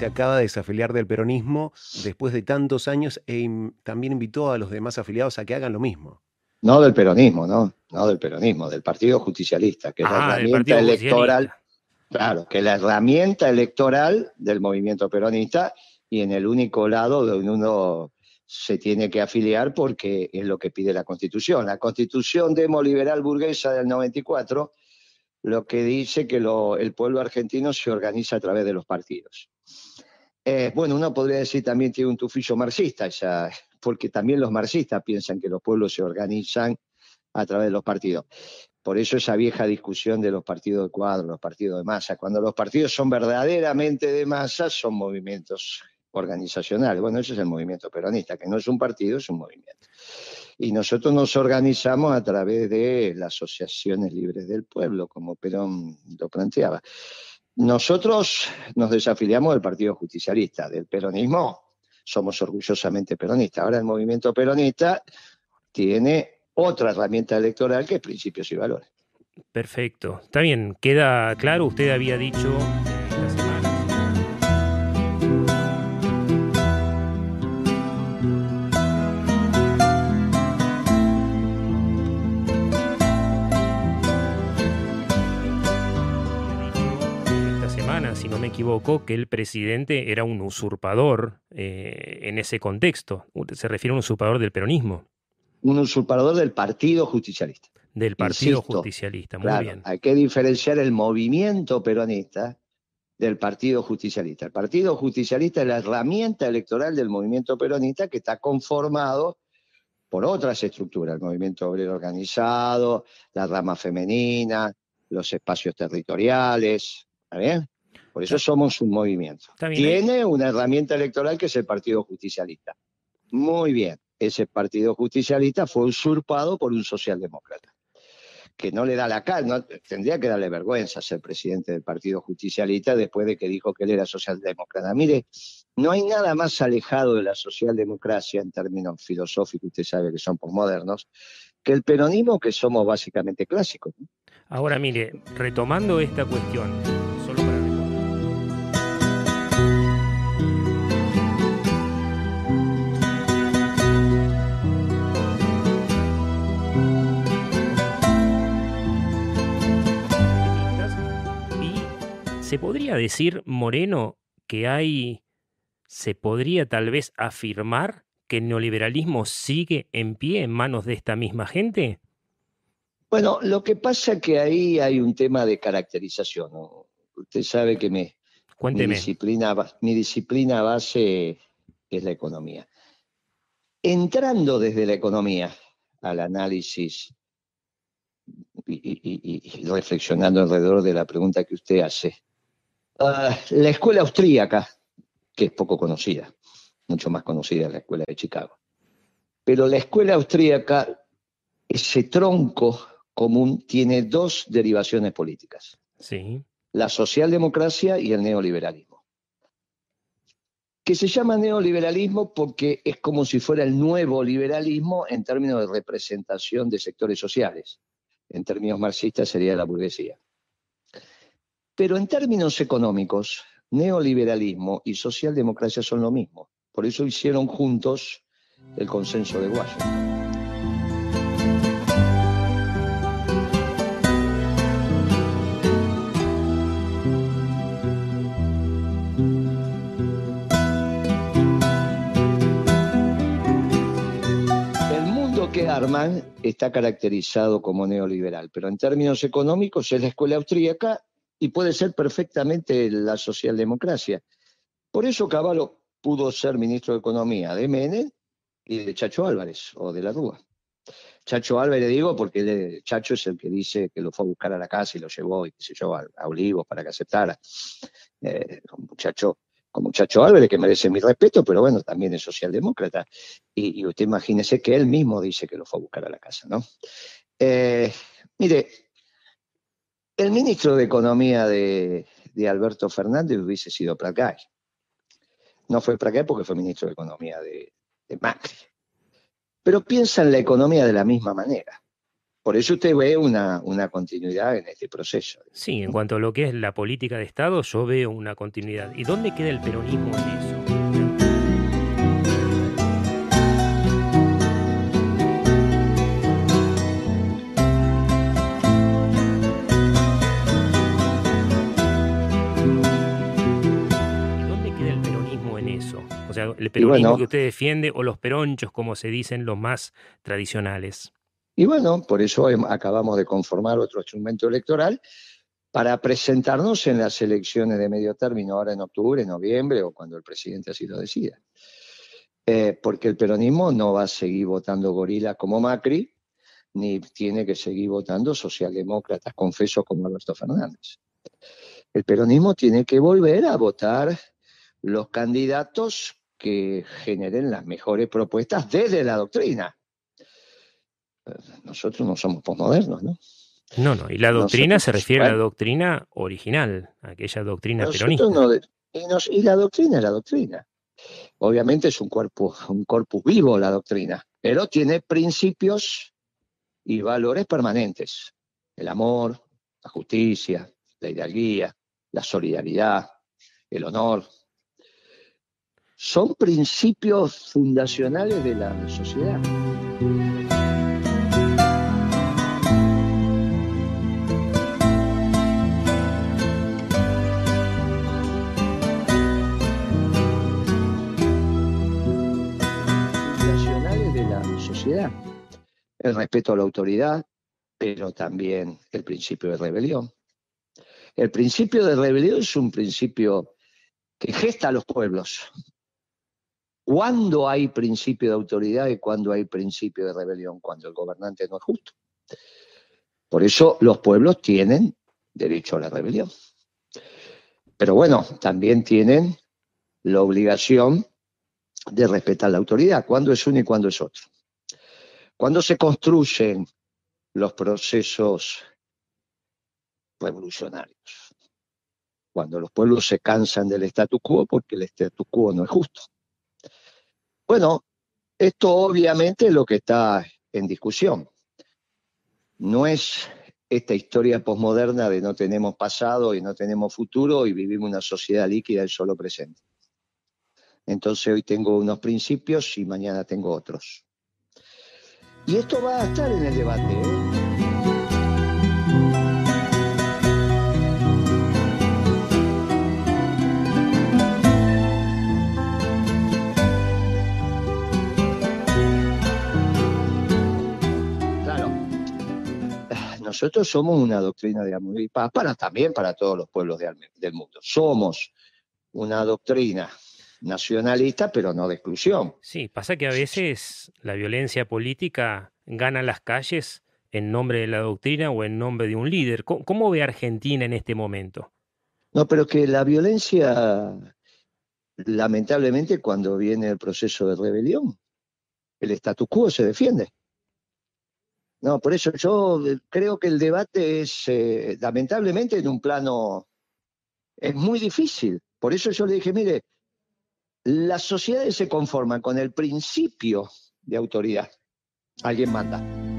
se acaba de desafiliar del peronismo después de tantos años e también invitó a los demás afiliados a que hagan lo mismo. No del peronismo, no, no del peronismo, del Partido Justicialista, que es la ah, herramienta electoral. Claro, que es la herramienta electoral del movimiento peronista y en el único lado donde uno se tiene que afiliar porque es lo que pide la Constitución. La Constitución demoliberal burguesa del 94 lo que dice que el pueblo argentino se organiza a través de los partidos. Eh, bueno, uno podría decir también tiene un tufillo marxista, porque también los marxistas piensan que los pueblos se organizan a través de los partidos. Por eso esa vieja discusión de los partidos de cuadro, los partidos de masa. Cuando los partidos son verdaderamente de masa, son movimientos organizacionales. Bueno, ese es el movimiento peronista, que no es un partido, es un movimiento. Y nosotros nos organizamos a través de las asociaciones libres del pueblo, como Perón lo planteaba. Nosotros nos desafiliamos del Partido Justicialista, del peronismo, somos orgullosamente peronistas. Ahora el movimiento peronista tiene otra herramienta electoral que es principios y valores. Perfecto. Está bien, queda claro, usted había dicho equivoco, que el presidente era un usurpador eh, en ese contexto. Se refiere a un usurpador del peronismo. Un usurpador del Partido Justicialista. Del Partido Justicialista, muy bien. Hay que diferenciar el movimiento peronista del Partido Justicialista. El Partido Justicialista es la herramienta electoral del movimiento peronista que está conformado por otras estructuras, el movimiento obrero organizado, la rama femenina, los espacios territoriales, ¿está bien? Por eso somos un movimiento. Tiene una herramienta electoral que es el Partido Justicialista. Muy bien. Ese Partido Justicialista fue usurpado por un socialdemócrata que no le da la cara, tendría que darle vergüenza ser presidente del Partido Justicialista después de que dijo que él era socialdemócrata. Mire, no hay nada más alejado de la socialdemocracia en términos filosóficos, usted sabe que son posmodernos, que el peronismo que somos básicamente clásicos. Ahora mire, retomando esta cuestión, ¿Se podría decir, Moreno, que hay, se podría tal vez afirmar que el neoliberalismo sigue en pie en manos de esta misma gente? Bueno, lo que pasa es que ahí hay un tema de caracterización. Usted sabe que me, mi, disciplina, mi disciplina base es la economía. Entrando desde la economía al análisis y reflexionando alrededor de la pregunta que usted hace, Ah, la escuela austríaca, que es poco conocida, mucho más conocida la escuela de Chicago. Pero la escuela austríaca, ese tronco común, tiene dos derivaciones políticas. Sí. La socialdemocracia y el neoliberalismo. Que se llama neoliberalismo porque es como si fuera el nuevo liberalismo en términos de representación de sectores sociales. En términos marxistas sería la burguesía. Pero en términos económicos, neoliberalismo y socialdemocracia son lo mismo. Por eso hicieron juntos el consenso de Washington. Que arman está caracterizado como neoliberal, pero en términos económicos es la escuela austríaca y puede ser perfectamente la socialdemocracia. Por eso Caballo pudo ser ministro de Economía de Menem y de Chacho Álvarez o de la Rúa. Chacho Álvarez digo porque Chacho es el que dice que lo fue a buscar a la casa y lo llevó, y qué sé yo, a, Olivos para que aceptara. Eh, muchacho como Chacho Álvarez, que merece mi respeto, pero bueno, también es socialdemócrata. Y, usted imagínese que él mismo dice que lo fue a buscar a la casa, ¿no? Eh, mire, el ministro de Economía de, Alberto Fernández hubiese sido Placay. No fue Placay porque fue ministro de Economía de, Macri. Pero piensa en la economía de la misma manera. Por eso usted ve una, una continuidad en este proceso. Sí, en cuanto a lo que es la política de Estado, yo veo una continuidad. ¿Y dónde queda el peronismo en eso? El peronismo que usted defiende o los peronchos, como se dicen los más tradicionales. Y bueno, por eso acabamos de conformar otro instrumento electoral para presentarnos en las elecciones de medio término, ahora en octubre, noviembre o cuando el presidente así lo decida. Eh, porque el peronismo no va a seguir votando gorila como Macri, ni tiene que seguir votando socialdemócratas confesos como Alberto Fernández. El peronismo tiene que volver a votar los candidatos que generen las mejores propuestas desde la doctrina. Nosotros no somos posmodernos, ¿no? No, no, y la doctrina se refiere a la doctrina original, aquella doctrina peronista. y, la doctrina es la doctrina. Obviamente es un cuerpo, un corpus vivo la doctrina, pero tiene principios y valores permanentes. El amor, la justicia, la hidalguía, la solidaridad, el honor, son principios fundacionales de la sociedad. Fundacionales de la sociedad. El respeto a la autoridad, pero también el principio de rebelión. El principio de rebelión es un principio que gesta a los pueblos, ¿Cuándo hay principio de autoridad y cuándo hay principio de rebelión? Cuando el gobernante no es justo. Por eso los pueblos tienen derecho a la rebelión. Pero bueno, también tienen la obligación de respetar la autoridad, cuando es uno y cuando es otro. Cuando se construyen los procesos revolucionarios, cuando los pueblos se cansan del statu quo porque el statu quo no es justo. Bueno, esto obviamente es lo que está en discusión. No es esta historia posmoderna de no tenemos pasado y no tenemos futuro y vivimos una sociedad líquida del solo presente. Entonces hoy tengo unos principios y mañana tengo otros. Y esto va a estar en el debate. ¿eh? Nosotros somos una doctrina de amor y paz para también para todos los pueblos del mundo. Somos una doctrina nacionalista, pero no de exclusión. Sí, pasa que a veces la violencia política gana las calles en nombre de la doctrina o en nombre de un líder. ¿Cómo, ve Argentina en este momento? No, pero que la violencia, lamentablemente, cuando viene el proceso de rebelión, el status quo se defiende. No, por eso yo eh, creo que el debate es, eh, lamentablemente, en un plano, es muy difícil. Por eso yo le dije, mire, las sociedades se conforman con el principio de autoridad. Alguien manda.